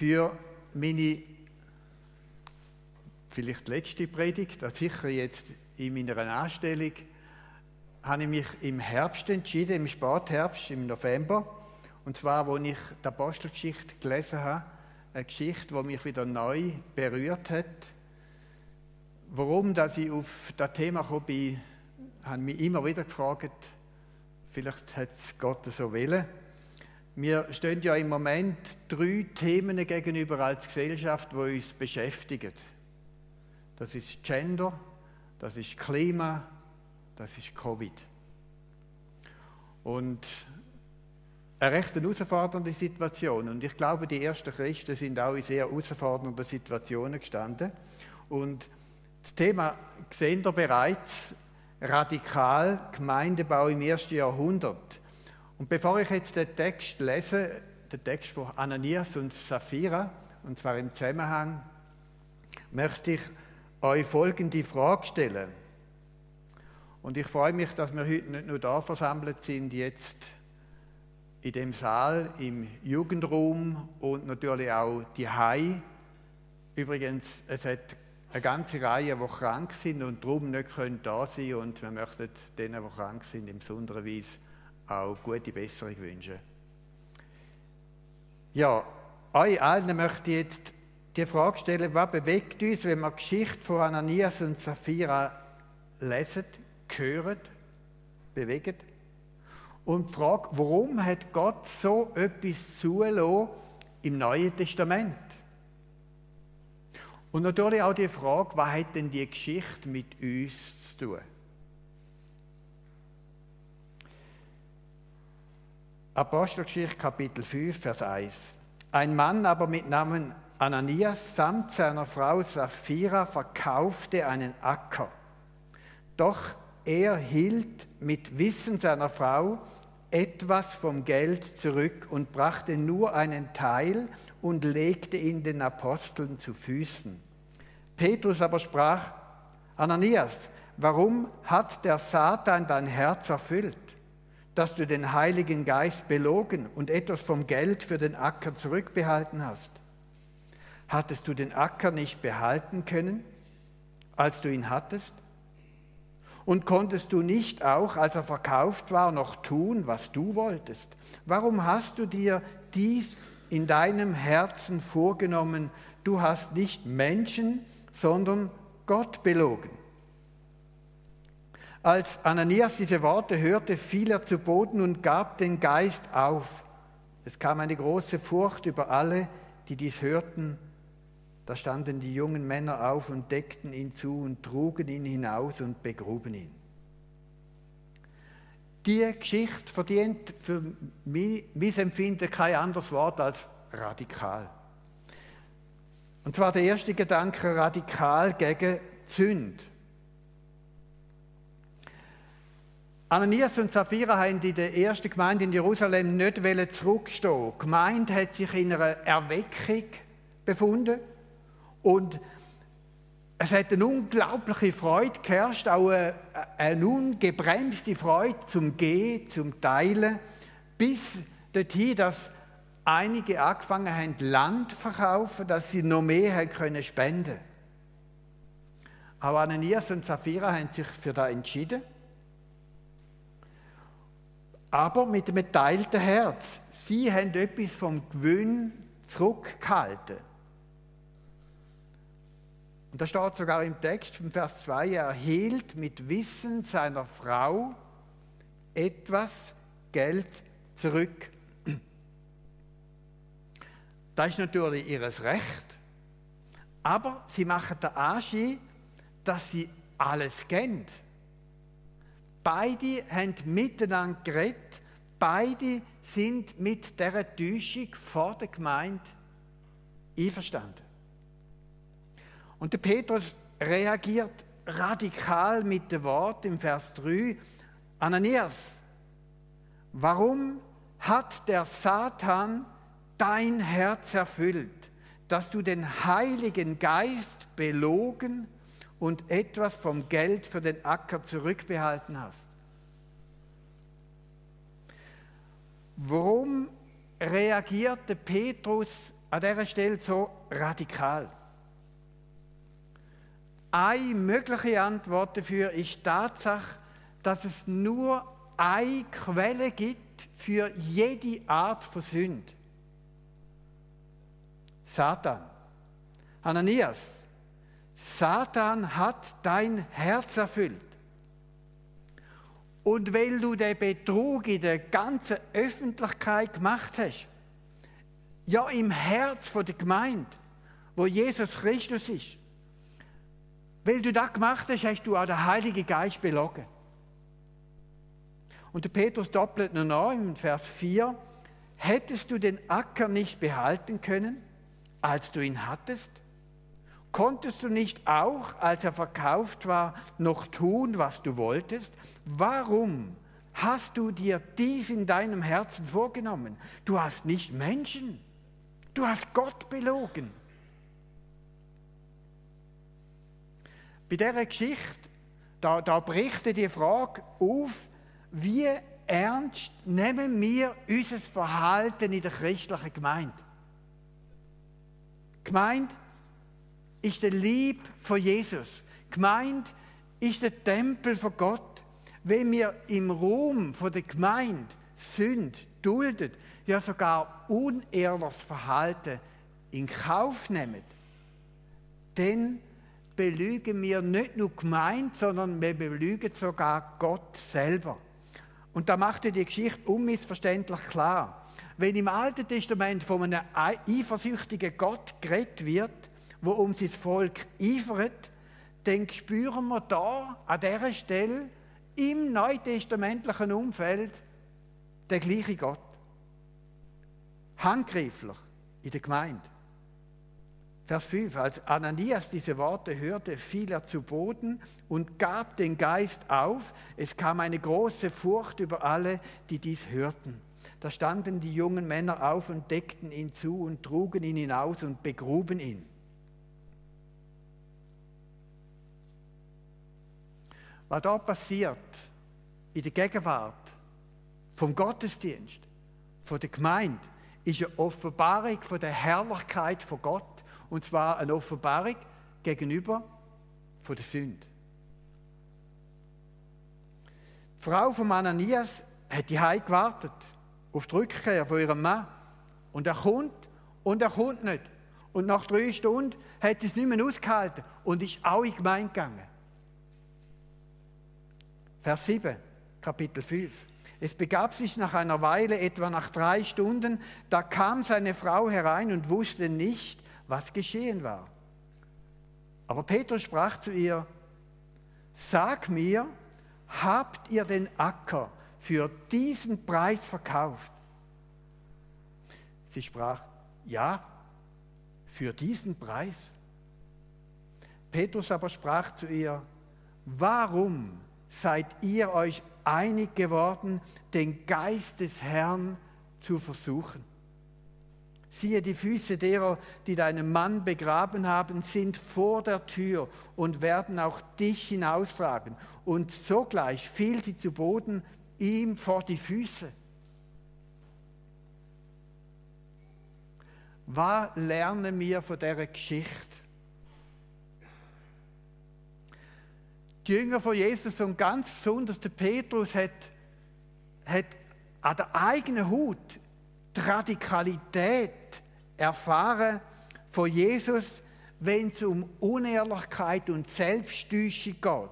für meine vielleicht letzte Predigt, sicher jetzt in meiner Anstellung, habe ich mich im Herbst entschieden, im Spätherbst, im November. Und zwar, als ich die Apostelgeschichte gelesen habe, eine Geschichte, die mich wieder neu berührt hat. Warum dass ich auf das Thema gekommen bin, habe mich immer wieder gefragt, vielleicht hat es Gott so wollen. Wir stehen ja im Moment drei Themen gegenüber als Gesellschaft, die uns beschäftigen. Das ist Gender, das ist Klima, das ist Covid. Und eine recht herausfordernde Situation. Und ich glaube, die ersten Christen sind auch in sehr herausfordernden Situationen gestanden. Und das Thema sehen wir bereits radikal Gemeindebau im ersten Jahrhundert. Und bevor ich jetzt den Text lese, den Text von Ananias und Sapphira, und zwar im Zusammenhang, möchte ich euch folgende Frage stellen. Und ich freue mich, dass wir heute nicht nur da versammelt sind, jetzt in dem Saal, im Jugendraum und natürlich auch die Hai. Übrigens, es hat eine ganze Reihe, die krank sind und darum nicht können da sein. Und wir möchten denen, die krank sind, in besonderer Weise auch gute Besserung wünschen. Ja, euch allen möchte ich jetzt die Frage stellen, was bewegt uns, wenn wir die Geschichte von Ananias und Sapphira lesen, hören, bewegen? Und die Frage, warum hat Gott so etwas zulassen im Neuen Testament? Und natürlich auch die Frage, was hat denn die Geschichte mit uns zu tun? Apostelgeschichte Kapitel 5, Vers 1. Ein Mann aber mit Namen Ananias samt seiner Frau Sapphira verkaufte einen Acker. Doch er hielt mit Wissen seiner Frau etwas vom Geld zurück und brachte nur einen Teil und legte ihn den Aposteln zu Füßen. Petrus aber sprach, Ananias, warum hat der Satan dein Herz erfüllt? Dass du den Heiligen Geist belogen und etwas vom Geld für den Acker zurückbehalten hast? Hattest du den Acker nicht behalten können, als du ihn hattest? Und konntest du nicht auch, als er verkauft war, noch tun, was du wolltest? Warum hast du dir dies in deinem Herzen vorgenommen? Du hast nicht Menschen, sondern Gott belogen. Als Ananias diese Worte hörte, fiel er zu Boden und gab den Geist auf. Es kam eine große Furcht über alle, die dies hörten. Da standen die jungen Männer auf und deckten ihn zu und trugen ihn hinaus und begruben ihn. Die Geschichte verdient für mich, mein Empfinden kein anderes Wort als radikal. Und zwar der erste Gedanke radikal gegen Zünd. Ananias und Sapphira haben in der ersten Gemeinde in Jerusalem nicht zurückstehen. Die Gemeinde hat sich in einer Erweckung befunden und es hat eine unglaubliche Freude geherrscht, auch eine, eine ungebremste Freude zum Gehen, zum Teilen, bis dorthin, dass einige angefangen haben, Land zu verkaufen, dass sie noch mehr haben können spenden. Aber Ananias und Sapphira haben sich für das entschieden aber mit einem geteilten Herz. Sie haben etwas vom Gewinn zurückgehalten. Und da steht sogar im Text vom Vers 2, er erhielt mit Wissen seiner Frau etwas Geld zurück. Das ist natürlich ihr Recht. Aber sie machen den Anschein, dass sie alles kennen. Beide haben miteinander geredet. Beide sind mit dieser Täuschung vor der Gemeinde einverstanden. Und der Petrus reagiert radikal mit dem Wort im Vers 3, Ananias, warum hat der Satan dein Herz erfüllt, dass du den Heiligen Geist belogen hast? Und etwas vom Geld für den Acker zurückbehalten hast. Warum reagierte Petrus an dieser Stelle so radikal? Eine mögliche Antwort dafür ist die Tatsache, dass es nur eine Quelle gibt für jede Art von Sünde. Satan. Ananias, Satan hat dein Herz erfüllt. Und weil du den Betrug in der ganzen Öffentlichkeit gemacht hast, ja im Herz der Gemeinde, wo Jesus Christus ist, weil du das gemacht hast, hast du auch den Heiligen Geist belogen. Und der Petrus doppelt noch nach im Vers 4, hättest du den Acker nicht behalten können, als du ihn hattest? Konntest du nicht auch, als er verkauft war, noch tun, was du wolltest? Warum hast du dir dies in deinem Herzen vorgenommen? Du hast nicht Menschen, du hast Gott belogen. Bei dieser Geschichte, da, da bricht die Frage auf, wie ernst nehmen wir unser Verhalten in der christlichen Gemeinde? Gemeinde ist der Lieb von Jesus. Gemeinde ist der Tempel von Gott. Wenn wir im Ruhm von der Gemeinde Sünd duldet, ja sogar unehrliches Verhalten in Kauf nehmen, dann belügen wir nicht nur Gemeinde, sondern wir belügen sogar Gott selber. Und da macht die Geschichte unmissverständlich klar. Wenn im Alten Testament von einem eifersüchtigen Gott geredet wird, wo um sein Volk eifert, dann spüren wir da an dieser Stelle im neutestamentlichen Umfeld den gleichen Gott. Handgreiflich in der Gemeinde. Vers 5. Als Ananias diese Worte hörte, fiel er zu Boden und gab den Geist auf. Es kam eine große Furcht über alle, die dies hörten. Da standen die jungen Männer auf und deckten ihn zu und trugen ihn hinaus und begruben ihn. Was da passiert in der Gegenwart vom Gottesdienst, von der Gemeinde, ist eine Offenbarung von der Herrlichkeit von Gott. Und zwar eine Offenbarung gegenüber von der Sünde. Die Frau von Ananias hat die Heim gewartet auf die Rückkehr von ihrem Mann. Und er kommt und er kommt nicht. Und nach drei Stunden hat es nicht mehr ausgehalten und ist auch in die Gemeinde gegangen. Vers 7, Kapitel 5. Es begab sich nach einer Weile, etwa nach drei Stunden, da kam seine Frau herein und wusste nicht, was geschehen war. Aber Petrus sprach zu ihr, sag mir, habt ihr den Acker für diesen Preis verkauft? Sie sprach, ja, für diesen Preis. Petrus aber sprach zu ihr, warum seid ihr euch einig geworden, den Geist des Herrn zu versuchen. Siehe, die Füße derer, die deinen Mann begraben haben, sind vor der Tür und werden auch dich hinaustragen. Und sogleich fiel sie zu Boden ihm vor die Füße. Was lernen wir von dieser Geschichte? Die Jünger von Jesus und ganz besonders der Petrus hat, hat an der eigenen Haut die Radikalität erfahren von Jesus, wenn es um Unehrlichkeit und Selbsttäuschung geht.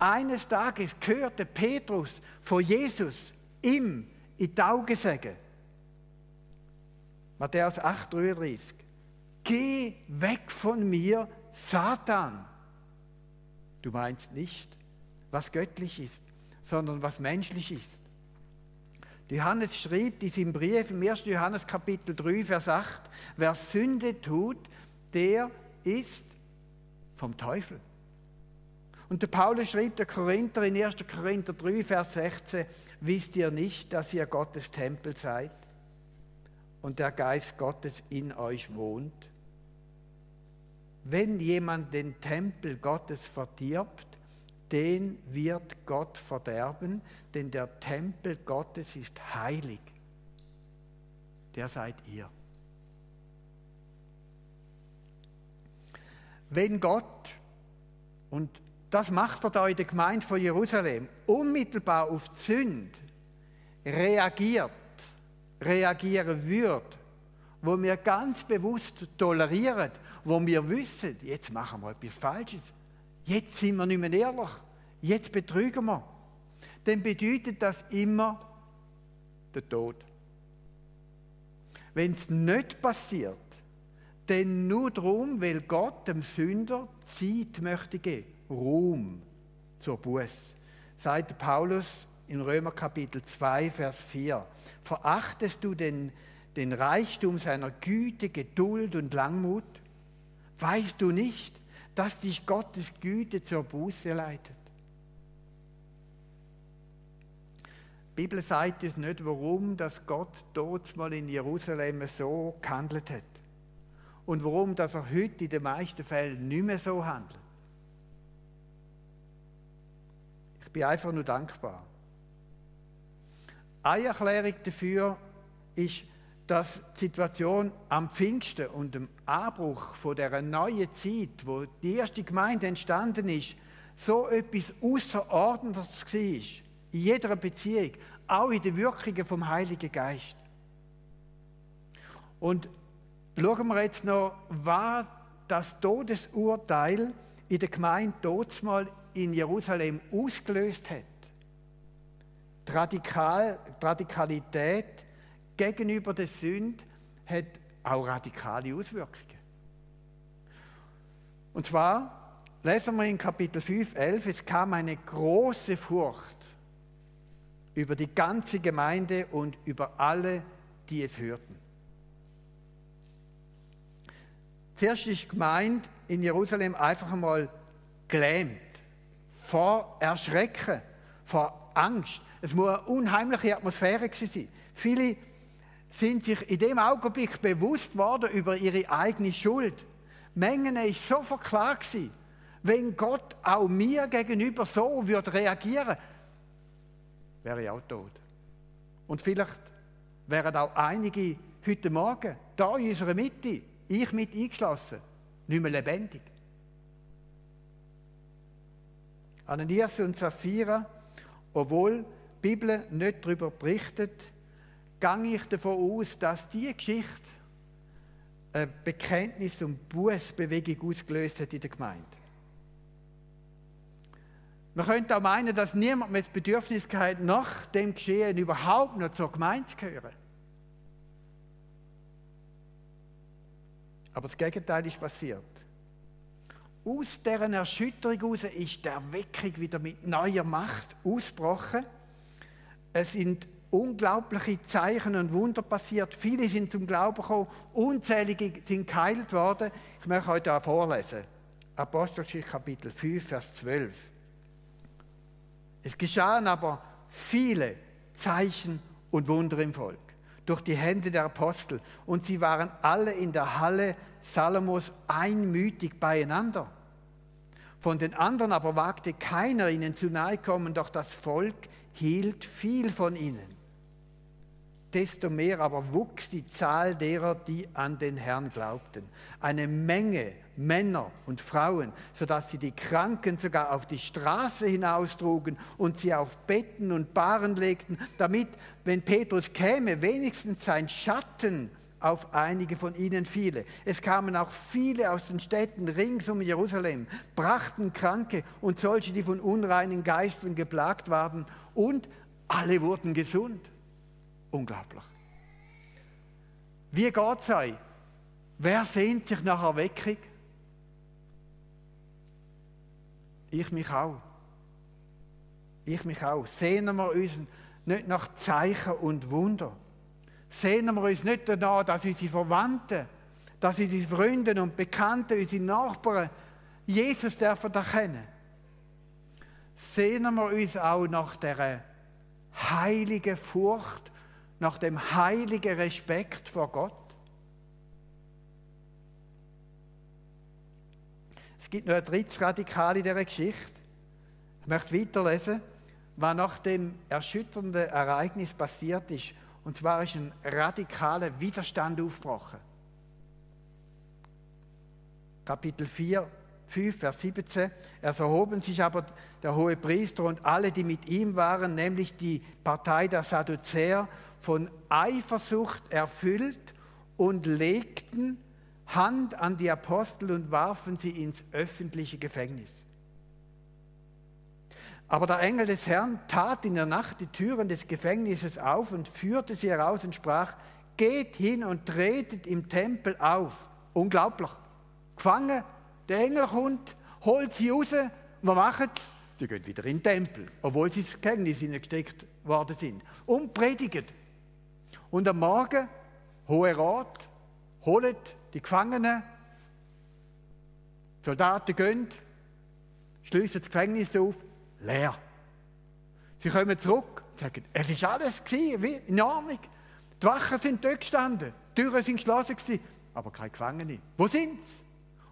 Eines Tages hörte Petrus von Jesus ihm in die Augen sagen, Matthäus 8,33, Geh weg von mir, Satan. Du meinst nicht, was göttlich ist, sondern was menschlich ist. Johannes schrieb dies im Brief im 1. Johannes Kapitel 3, Vers 8, wer Sünde tut, der ist vom Teufel. Und der Paulus schrieb der Korinther in 1. Korinther 3, Vers 16, wisst ihr nicht, dass ihr Gottes Tempel seid und der Geist Gottes in euch wohnt? wenn jemand den Tempel Gottes verdirbt, den wird Gott verderben, denn der Tempel Gottes ist heilig. Der seid ihr. Wenn Gott, und das macht er da in der Gemeinde von Jerusalem, unmittelbar auf Zünd reagiert, reagieren würde, wo wir ganz bewusst tolerieren, wo wir wissen, jetzt machen wir etwas Falsches, jetzt sind wir nicht mehr ehrlich, jetzt betrügen wir, dann bedeutet das immer der Tod. Wenn es nicht passiert, dann nur darum, weil Gott dem Sünder Zeit möchte geben, Ruhm zur Buß. Sagt Paulus in Römer Kapitel 2, Vers 4. Verachtest du den, den Reichtum seiner Güte, Geduld und Langmut? Weißt du nicht, dass dich Gottes Güte zur Buße leitet? Die Bibel sagt uns nicht, warum dass Gott dort mal in Jerusalem so gehandelt hat. Und warum dass er heute in den meisten Fällen nicht mehr so handelt. Ich bin einfach nur dankbar. Eine Erklärung dafür ist, dass die Situation am Pfingsten und dem Anbruch von der neuen Zeit, wo die erste Gemeinde entstanden ist, so etwas Außerordentliches war in jeder Beziehung, auch in den Wirkungen vom Heiligen Geist. Und schauen wir jetzt noch, was das Todesurteil in der Gemeinde mal in Jerusalem ausgelöst hat. Radikal, die Radikalität gegenüber der Sünde hat auch radikale Auswirkungen. Und zwar lesen wir in Kapitel 5, 11, es kam eine große Furcht über die ganze Gemeinde und über alle, die es hörten. Zuerst ist gemeint in Jerusalem einfach einmal gelähmt vor Erschrecken, vor Angst. Es muss eine unheimliche Atmosphäre sein. Viele sind sich in dem Augenblick bewusst worden über ihre eigene Schuld. Mengen ist sofort klar gewesen, wenn Gott auch mir gegenüber so würde reagieren, wäre ich auch tot. Und vielleicht wären auch einige heute Morgen, da in unserer Mitte, ich mit eingeschlossen, nicht mehr lebendig. Ananias und Sapphira, obwohl die Bibel nicht darüber berichtet, gehe ich davon aus, dass diese Geschichte ein Bekenntnis und Bußbewegung ausgelöst hat in der Gemeinde. Man könnte auch meinen, dass niemand mehr das Bedürfnis hat, nach dem Geschehen überhaupt noch zur Gemeinde zu gehören. Aber das Gegenteil ist passiert. Aus deren Erschütterung heraus ist der Weckung wieder mit neuer Macht ausgebrochen. Es sind unglaubliche Zeichen und Wunder passiert. Viele sind zum Glauben gekommen, unzählige sind geheilt worden. Ich möchte heute da vorlesen. Apostelgeschichte Kapitel 5, Vers 12. Es geschahen aber viele Zeichen und Wunder im Volk durch die Hände der Apostel und sie waren alle in der Halle Salomos einmütig beieinander. Von den anderen aber wagte keiner ihnen zu nahe kommen, doch das Volk hielt viel von ihnen. Desto mehr aber wuchs die Zahl derer, die an den Herrn glaubten. Eine Menge Männer und Frauen, sodass sie die Kranken sogar auf die Straße hinaustrugen und sie auf Betten und Bahren legten, damit, wenn Petrus käme, wenigstens sein Schatten auf einige von ihnen fiele. Es kamen auch viele aus den Städten rings um Jerusalem, brachten Kranke und solche, die von unreinen Geistern geplagt waren, und alle wurden gesund. Unglaublich. Wie Gott sei, wer sehnt sich nach Erweckung? Ich mich auch. Ich mich auch. Sehnen wir uns nicht nach Zeichen und Wunder. Sehnen wir uns nicht danach, dass unsere Verwandten, dass unsere Freunde und Bekannten, unsere Nachbarn Jesus dürfen erkennen. Sehnen wir uns auch nach der heiligen Furcht, nach dem heiligen Respekt vor Gott. Es gibt noch ein drittes Radikal in dieser Geschichte. Ich möchte weiterlesen, was nach dem erschütternden Ereignis passiert ist. Und zwar ist ein radikaler Widerstand aufgebrochen. Kapitel 4, 5, Vers 17. Es erhoben sich aber der hohe Priester und alle, die mit ihm waren, nämlich die Partei der Sadduzäer, von Eifersucht erfüllt und legten Hand an die Apostel und warfen sie ins öffentliche Gefängnis. Aber der Engel des Herrn tat in der Nacht die Türen des Gefängnisses auf und führte sie heraus und sprach, geht hin und tretet im Tempel auf. Unglaublich. Gefangen, der Engel kommt, holt sie raus. Was machen sie? Gehen wieder in den Tempel, obwohl sie ins Gefängnis gesteckt worden sind. Und predigen. Und am Morgen, Hohe Rat, holt die Gefangenen, die Soldaten gehen, schließen das Gefängnis auf, leer. Sie kommen zurück und sagen, es ist alles gewesen, in Ordnung. Die Wachen sind dort gestanden, die Türen sind geschlossen gewesen, aber keine Gefangene. Wo sind sie?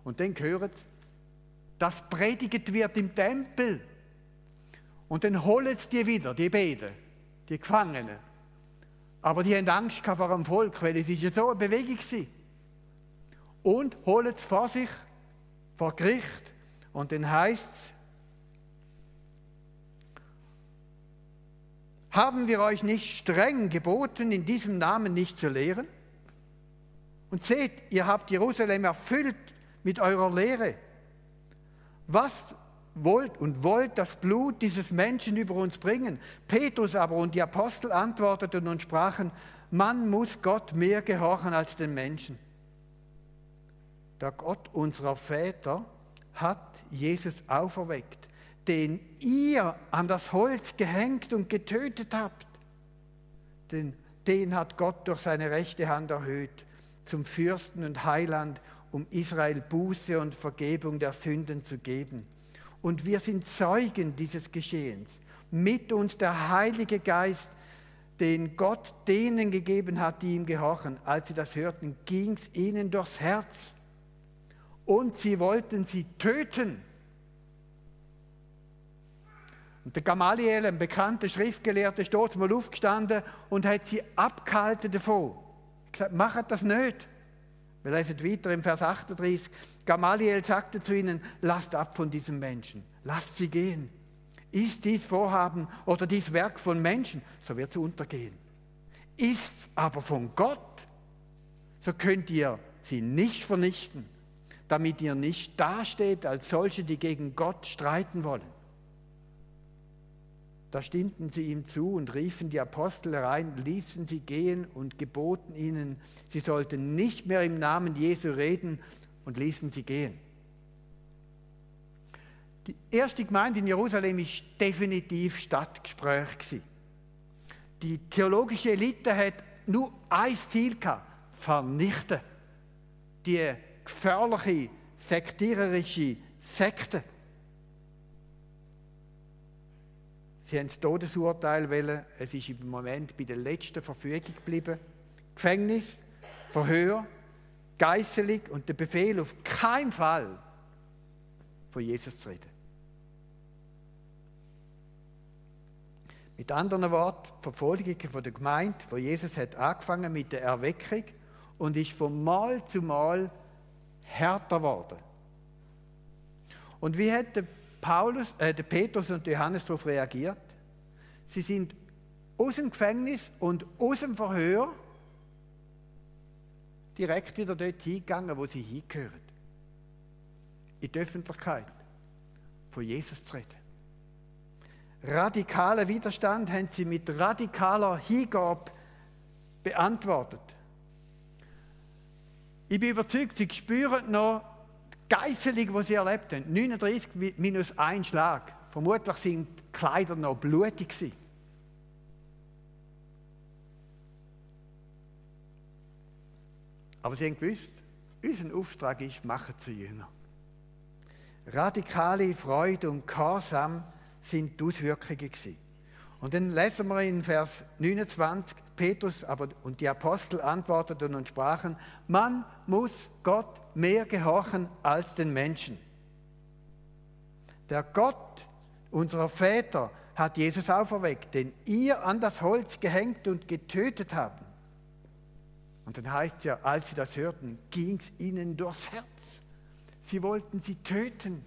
Und dann hören sie, dass predigt wird im Tempel. Und dann holen sie die wieder, die Beten, die Gefangenen. Aber die haben Angst vor dem Volk, weil es ist ja so eine Bewegung war. Und holen sie vor sich, vor Gericht. Und dann heißt es, Haben wir euch nicht streng geboten, in diesem Namen nicht zu lehren? Und seht, ihr habt Jerusalem erfüllt mit eurer Lehre. Was wollt und wollt das Blut dieses Menschen über uns bringen? Petrus aber und die Apostel antworteten und sprachen, man muss Gott mehr gehorchen als den Menschen. Der Gott unserer Väter hat Jesus auferweckt den ihr an das Holz gehängt und getötet habt, den, den hat Gott durch seine rechte Hand erhöht zum Fürsten und Heiland, um Israel Buße und Vergebung der Sünden zu geben. Und wir sind Zeugen dieses Geschehens. Mit uns der Heilige Geist, den Gott denen gegeben hat, die ihm gehorchen. Als sie das hörten, ging es ihnen durchs Herz. Und sie wollten sie töten. Und der Gamaliel, ein bekannter Schriftgelehrter, ist dort mal aufgestanden und hat sie abgehalten davon. Er gesagt, macht das nicht. Wir lesen weiter im Vers 38. Gamaliel sagte zu ihnen, lasst ab von diesem Menschen, lasst sie gehen. Ist dies Vorhaben oder dies Werk von Menschen, so wird es untergehen. Ist aber von Gott, so könnt ihr sie nicht vernichten, damit ihr nicht dasteht als solche, die gegen Gott streiten wollen. Da stimmten sie ihm zu und riefen die Apostel herein, ließen sie gehen und geboten ihnen, sie sollten nicht mehr im Namen Jesu reden und ließen sie gehen. Die erste Gemeinde in Jerusalem ist definitiv Stadtgespräch. Die theologische Elite hat nur ein Ziel gehabt, vernichten. Die gefährliche, sektiererische Sekte. Sie haben das Todesurteil wählen. Es ist im Moment bei der letzten Verfügung geblieben. Gefängnis, Verhör, Geißelung und der Befehl, auf keinen Fall von Jesus zu reden. Mit anderen Worten, die Verfolgung von der Gemeinde, wo Jesus hat angefangen mit der Erweckung und ist von Mal zu Mal härter geworden. Und wie hat der Paulus, äh, der Petrus und Johannes darauf reagiert. Sie sind aus dem Gefängnis und aus dem Verhör direkt wieder dort hingegangen, wo sie hingehören. In die Öffentlichkeit von Jesus zu reden. Radikalen Widerstand haben sie mit radikaler Hingabe beantwortet. Ich bin überzeugt, sie spüren noch Geißelung, die sie erlebt haben, 39 minus ein Schlag. Vermutlich sind die Kleider noch blutig. Aber sie haben gewusst, unser Auftrag ist, machen zu Jünger. Radikale Freude und Gehorsam sind die Auswirkungen. Und dann lesen wir in Vers 29, Petrus aber, und die Apostel antworteten und sprachen, man muss Gott mehr gehorchen als den Menschen. Der Gott unserer Väter hat Jesus auferweckt, den ihr an das Holz gehängt und getötet habt. Und dann heißt es ja, als sie das hörten, ging es ihnen durchs Herz. Sie wollten sie töten.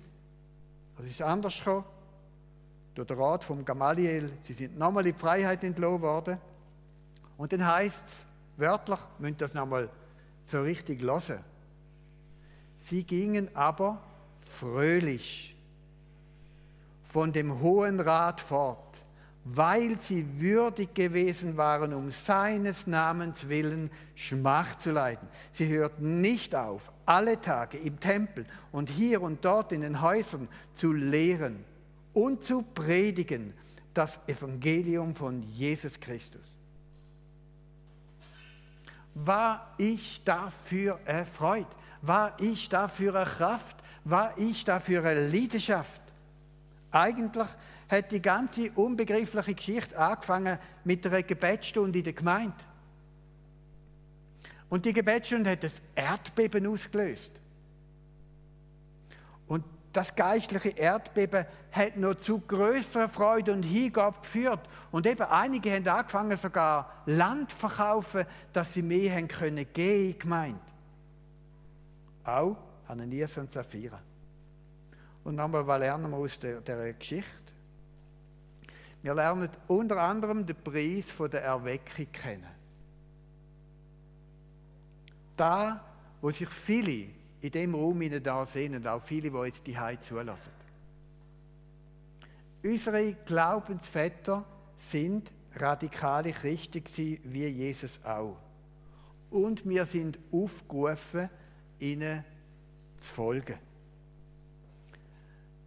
Das ist anders gekommen. Durch den Rat vom Gamaliel. Sie sind nochmal in die Freiheit entlohnt worden. Und dann heißt es wörtlich, müsst das nochmal so richtig hören. Sie gingen aber fröhlich von dem Hohen Rat fort, weil sie würdig gewesen waren, um seines Namens willen Schmach zu leiden. Sie hörten nicht auf, alle Tage im Tempel und hier und dort in den Häusern zu lehren und zu predigen das Evangelium von Jesus Christus. War ich dafür erfreut? War ich dafür Kraft? War ich dafür eine Leidenschaft? Eigentlich hat die ganze unbegriffliche Geschichte angefangen mit einer Gebetsstunde in der Gemeinde. Und die Gebetsstunde hat das Erdbeben ausgelöst. Das geistliche Erdbeben hat noch zu größerer Freude und Hingabe geführt. Und eben einige haben angefangen, sogar Land zu verkaufen, dass sie mehr haben können gehen gemeint. Auch Ananias und Sapphira. Und nochmal, was lernen wir aus der Geschichte? Wir lernen unter anderem den Preis der Erweckung kennen. Da, wo sich viele in dem Raum da sehen und auch viele, die jetzt die Heim zulassen. Unsere Glaubensväter sind radikale Christen wie Jesus auch. Und wir sind aufgerufen, ihnen zu folgen.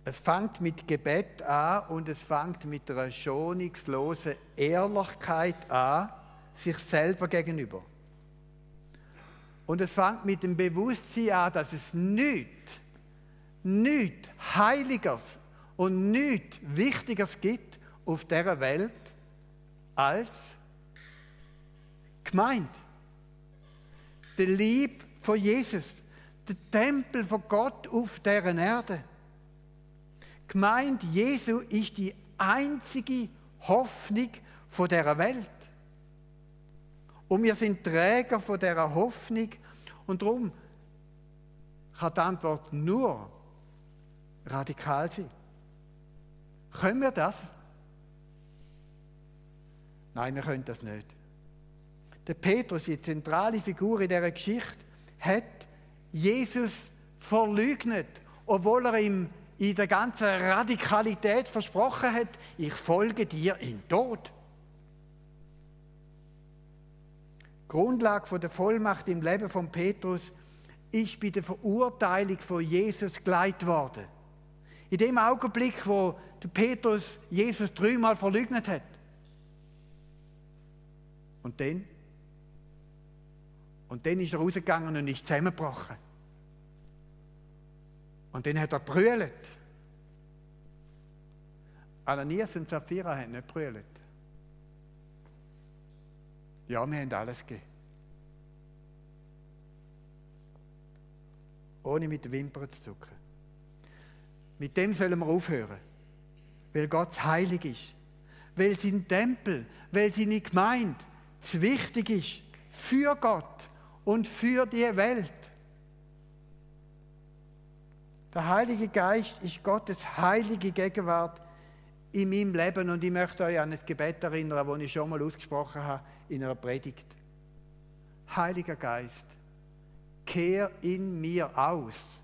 Es fängt mit Gebet an und es fängt mit einer schonungslosen Ehrlichkeit an, sich selber gegenüber. Und es fängt mit dem Bewusstsein an, dass es nichts, nichts Heiliges und nichts Wichtiges gibt auf dieser Welt als gemeint. Der Lieb von Jesus, der Tempel von Gott auf dieser Erde. Gemeint Jesu ist die einzige Hoffnung von der Welt. Und wir sind Träger von dieser Hoffnung und darum kann die Antwort nur radikal sein. Können wir das? Nein, wir können das nicht. Der Petrus, die zentrale Figur in dieser Geschichte, hat Jesus verleugnet, obwohl er ihm in der ganzen Radikalität versprochen hat, ich folge dir in Tod. Grundlage der Vollmacht im Leben von Petrus ist bei der Verurteilung von Jesus geleitet worden. In dem Augenblick, wo Petrus Jesus dreimal verleugnet hat. Und dann? Und dann ist er rausgegangen und ist zusammengebrochen. Und dann hat er brüllt. Ananias und Sapphira haben nicht brüllt. Ja, wir haben alles gegeben. Ohne mit den Wimpern zu zucken. Mit dem sollen wir aufhören. Weil Gott heilig ist. Weil sein Tempel, weil seine Gemeinde zu wichtig ist für Gott und für die Welt. Der Heilige Geist ist Gottes heilige Gegenwart in meinem Leben und ich möchte euch an ein Gebet erinnern, das ich schon mal ausgesprochen habe in einer Predigt. Heiliger Geist, kehr in mir aus.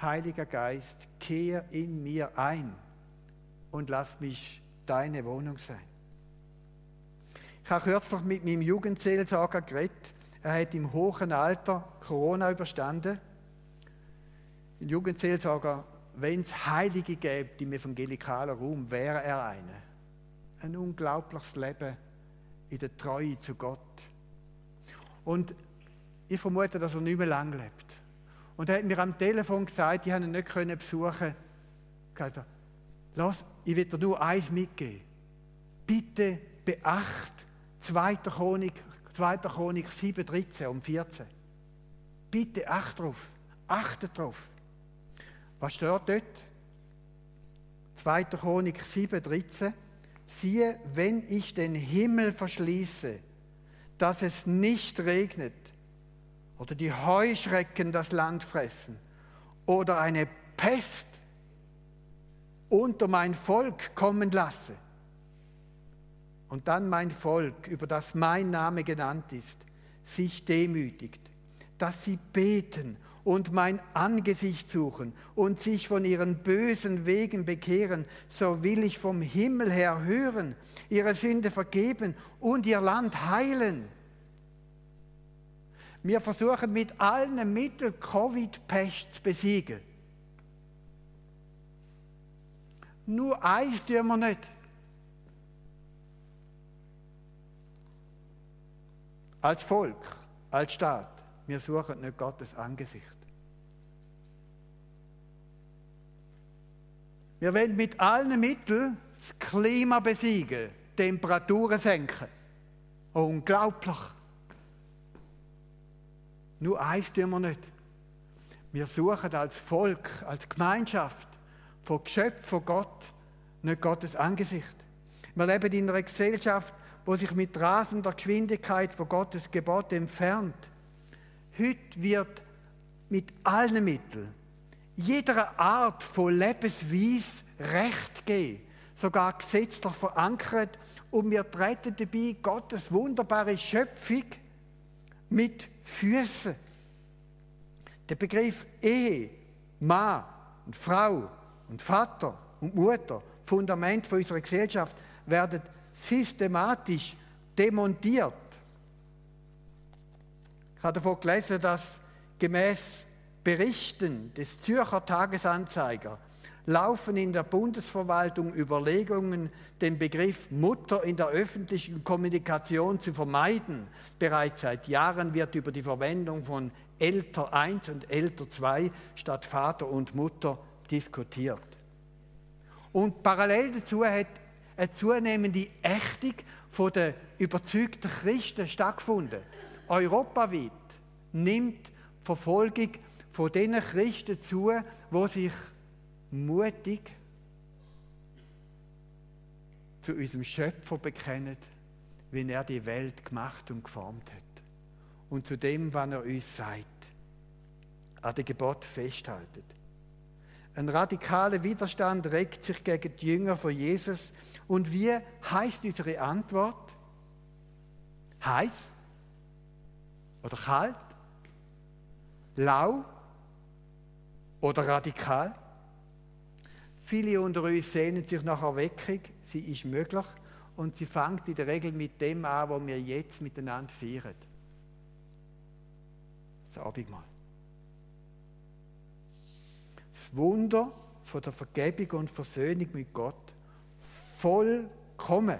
Heiliger Geist, kehr in mir ein und lass mich deine Wohnung sein. Ich habe kürzlich mit meinem Jugendseelsorger geredet. Er hat im hohen Alter Corona überstanden. Ein Jugendseelsorger wenn es Heilige gibt im evangelikalen Raum, wäre er einer. Ein unglaubliches Leben in der Treue zu Gott. Und ich vermute, dass er nicht mehr lang lebt. Und er hat mir am Telefon gesagt, ich konnte ihn nicht besuchen. Gesagt, Lass, ich will dir nur eins mitgeben. Bitte beacht 2. Chronik, 2. Chronik 7, 13 und 14. Bitte acht drauf. Achtet drauf. Was steht dort? 2. Chronik 7, 13. Siehe, wenn ich den Himmel verschließe, dass es nicht regnet oder die Heuschrecken das Land fressen oder eine Pest unter mein Volk kommen lasse. Und dann mein Volk, über das mein Name genannt ist, sich demütigt, dass sie beten und mein Angesicht suchen und sich von ihren bösen Wegen bekehren, so will ich vom Himmel her hören, ihre Sünde vergeben und ihr Land heilen. Wir versuchen mit allen Mitteln Covid-Pest zu besiegen. Nur eins tun wir nicht. Als Volk, als Staat, wir suchen nicht Gottes Angesicht. Wir wollen mit allen Mitteln das Klima besiegen, Temperaturen senken. Unglaublich. Nur eins tun wir nicht. Wir suchen als Volk, als Gemeinschaft, von Geschöpf von Gott, nicht Gottes Angesicht. Wir leben in einer Gesellschaft, wo sich mit rasender Geschwindigkeit von Gottes Gebot entfernt. Heute wird mit allen Mitteln, jeder Art von Lebensweise Recht geben, sogar gesetzlich verankert und wir treten dabei Gottes wunderbare Schöpfung mit Füßen. Der Begriff Ehe, Mann und Frau und Vater und Mutter, Fundament unserer Gesellschaft, werden systematisch demontiert. Ich habe davon dass gemäß Berichten des Zürcher Tagesanzeiger laufen in der Bundesverwaltung Überlegungen, den Begriff Mutter in der öffentlichen Kommunikation zu vermeiden. Bereits seit Jahren wird über die Verwendung von Älter 1 und Älter 2 statt Vater und Mutter diskutiert. Und parallel dazu hat eine zunehmende Ächtung der überzeugten Christen stattgefunden. Europaweit nimmt Verfolgung von den Christen zu, wo sich mutig zu unserem Schöpfer bekennen, wie er die Welt gemacht und geformt hat. Und zu dem, was er uns sagt, an dem Gebot festhaltet. Ein radikaler Widerstand regt sich gegen die Jünger von Jesus. Und wie heißt unsere Antwort? Heiß oder kalt? Lau oder radikal? Viele unter uns sehnen sich nach Erweckung, sie ist möglich und sie fängt in der Regel mit dem an, was wir jetzt miteinander feiern. Das Abendmahl. Das Wunder von der Vergebung und Versöhnung mit Gott vollkommen.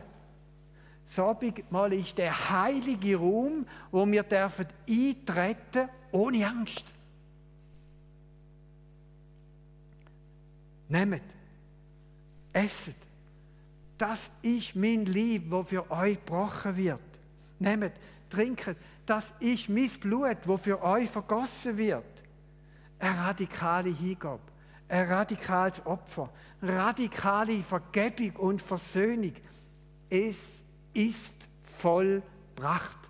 Das Abendmahl ist der heilige Raum, wo wir dürfen eintreten ohne Angst. Nehmt esset. Das ist mein Lieb, wo für euch gebrochen wird. Nehmt, trinket. Das ist mein Blut, wo für euch vergossen wird. Eine radikale Hingabe, ein radikales Opfer, radikale Vergebung und Versöhnung. Es ist vollbracht.